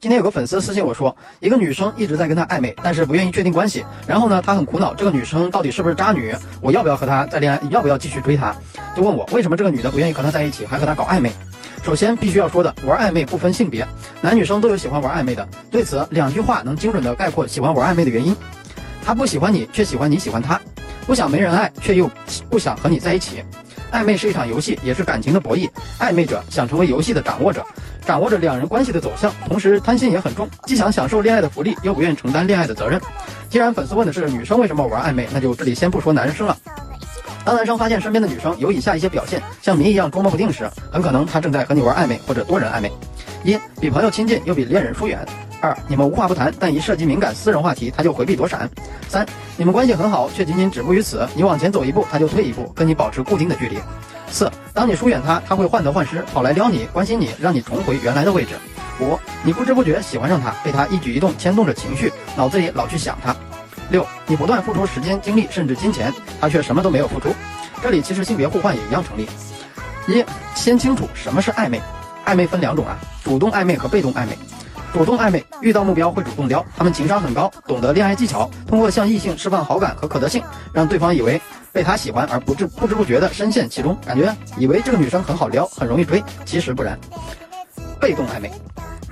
今天有个粉丝私信我说，一个女生一直在跟他暧昧，但是不愿意确定关系。然后呢，他很苦恼，这个女生到底是不是渣女？我要不要和她再恋爱？要不要继续追她？就问我为什么这个女的不愿意和他在一起，还和他搞暧昧？首先必须要说的，玩暧昧不分性别，男女生都有喜欢玩暧昧的。对此，两句话能精准的概括喜欢玩暧昧的原因：他不喜欢你，却喜欢你喜欢他；不想没人爱，却又不想和你在一起。暧昧是一场游戏，也是感情的博弈。暧昧者想成为游戏的掌握者。掌握着两人关系的走向，同时贪心也很重，既想享受恋爱的福利，又不愿承担恋爱的责任。既然粉丝问的是女生为什么玩暧昧，那就这里先不说男生了。当男生发现身边的女生有以下一些表现，像谜一样捉摸不定时，很可能他正在和你玩暧昧或者多人暧昧。一、比朋友亲近，又比恋人疏远。二、你们无话不谈，但一涉及敏感私人话题，他就回避躲闪。三、你们关系很好，却仅仅止步于此，你往前走一步，他就退一步，跟你保持固定的距离。四，当你疏远他，他会患得患失，跑来撩你，关心你，让你重回原来的位置。五，你不知不觉喜欢上他，被他一举一动牵动着情绪，脑子里老去想他。六，你不断付出时间、精力，甚至金钱，他却什么都没有付出。这里其实性别互换也一样成立。一，先清楚什么是暧昧。暧昧分两种啊，主动暧昧和被动暧昧。主动暧昧遇到目标会主动撩，他们情商很高，懂得恋爱技巧，通过向异性释放好感和可得性，让对方以为被他喜欢而不知不知不觉的深陷其中，感觉以为这个女生很好撩，很容易追，其实不然。被动暧昧，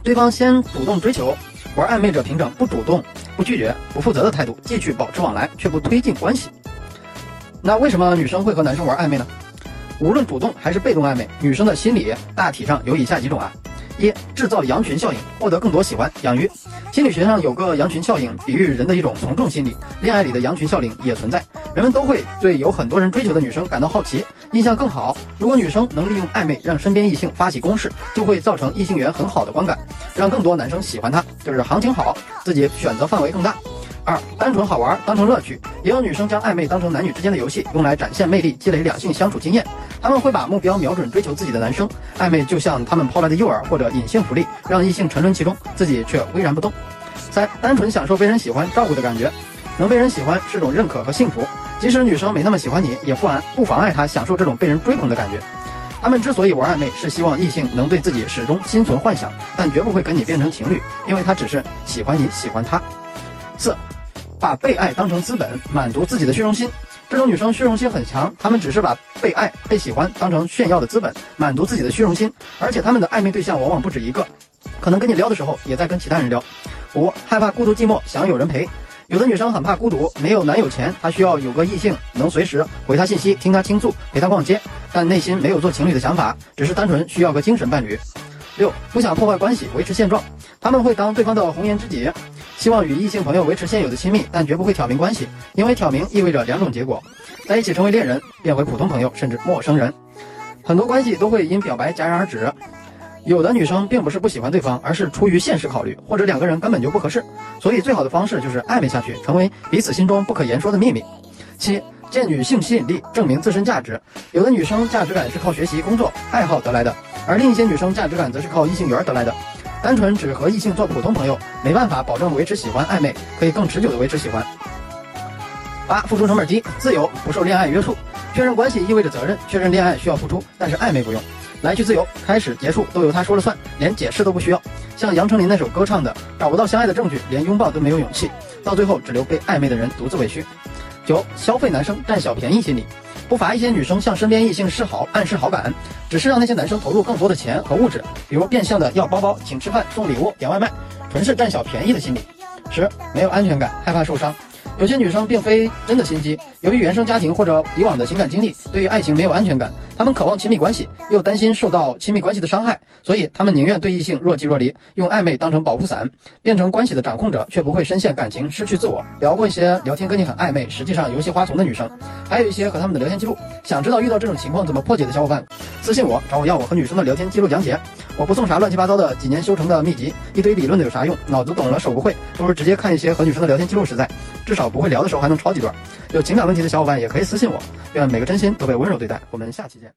对方先主动追求，玩暧昧者凭着不主动、不拒绝、不负责的态度继续保持往来，却不推进关系。那为什么女生会和男生玩暧昧呢？无论主动还是被动暧昧，女生的心理大体上有以下几种啊。一制造羊群效应，获得更多喜欢。养鱼心理学上有个羊群效应，比喻人的一种从众心理。恋爱里的羊群效应也存在，人们都会对有很多人追求的女生感到好奇，印象更好。如果女生能利用暧昧让身边异性发起攻势，就会造成异性缘很好的观感，让更多男生喜欢她，就是行情好，自己选择范围更大。二单纯好玩，当成乐趣。也有女生将暧昧当成男女之间的游戏，用来展现魅力，积累两性相处经验。他们会把目标瞄准追求自己的男生，暧昧就像他们抛来的诱饵或者隐性福利，让异性沉沦其中，自己却巍然不动。三单纯享受被人喜欢照顾的感觉，能被人喜欢是种认可和幸福，即使女生没那么喜欢你，也不妨不妨碍她享受这种被人追捧的感觉。他们之所以玩暧昧，是希望异性能对自己始终心存幻想，但绝不会跟你变成情侣，因为他只是喜欢你喜欢他。四。把被爱当成资本，满足自己的虚荣心。这种女生虚荣心很强，她们只是把被爱、被喜欢当成炫耀的资本，满足自己的虚荣心。而且她们的暧昧对象往往不止一个，可能跟你撩的时候也在跟其他人撩。五，害怕孤独寂寞，想有人陪。有的女生很怕孤独，没有男友前，她需要有个异性能随时回她信息、听她倾诉、陪她逛街，但内心没有做情侣的想法，只是单纯需要个精神伴侣。六，不想破坏关系，维持现状。他们会当对方的红颜知己。希望与异性朋友维持现有的亲密，但绝不会挑明关系，因为挑明意味着两种结果：在一起成为恋人，变回普通朋友，甚至陌生人。很多关系都会因表白戛然而止。有的女生并不是不喜欢对方，而是出于现实考虑，或者两个人根本就不合适。所以最好的方式就是暧昧下去，成为彼此心中不可言说的秘密。七，借女性吸引力证明自身价值。有的女生价值感是靠学习、工作、爱好得来的，而另一些女生价值感则是靠异性缘得来的。单纯只和异性做普通朋友，没办法保证维持喜欢暧昧，可以更持久的维持喜欢。八、付出成本低，自由不受恋爱约束。确认关系意味着责任，确认恋爱需要付出，但是暧昧不用，来去自由，开始结束都由他说了算，连解释都不需要。像杨丞琳那首歌唱的，找不到相爱的证据，连拥抱都没有勇气，到最后只留被暧昧的人独自委屈。九、消费男生占小便宜心理。不乏一些女生向身边异性示好、暗示好感，只是让那些男生投入更多的钱和物质，比如变相的要包包、请吃饭、送礼物、点外卖，纯是占小便宜的心理。十，没有安全感，害怕受伤。有些女生并非真的心机，由于原生家庭或者以往的情感经历，对于爱情没有安全感，他们渴望亲密关系，又担心受到亲密关系的伤害，所以他们宁愿对异性若即若离，用暧昧当成保护伞，变成关系的掌控者，却不会深陷感情，失去自我。聊过一些聊天跟你很暧昧，实际上游戏花丛的女生，还有一些和他们的聊天记录。想知道遇到这种情况怎么破解的小伙伴，私信我，找我要我和女生的聊天记录讲解。我不送啥乱七八糟的几年修成的秘籍，一堆理论的有啥用？脑子懂了手不会，不如直接看一些和女生的聊天记录实在，至少不会聊的时候还能抄几段。有情感问题的小伙伴也可以私信我，愿每个真心都被温柔对待。我们下期见。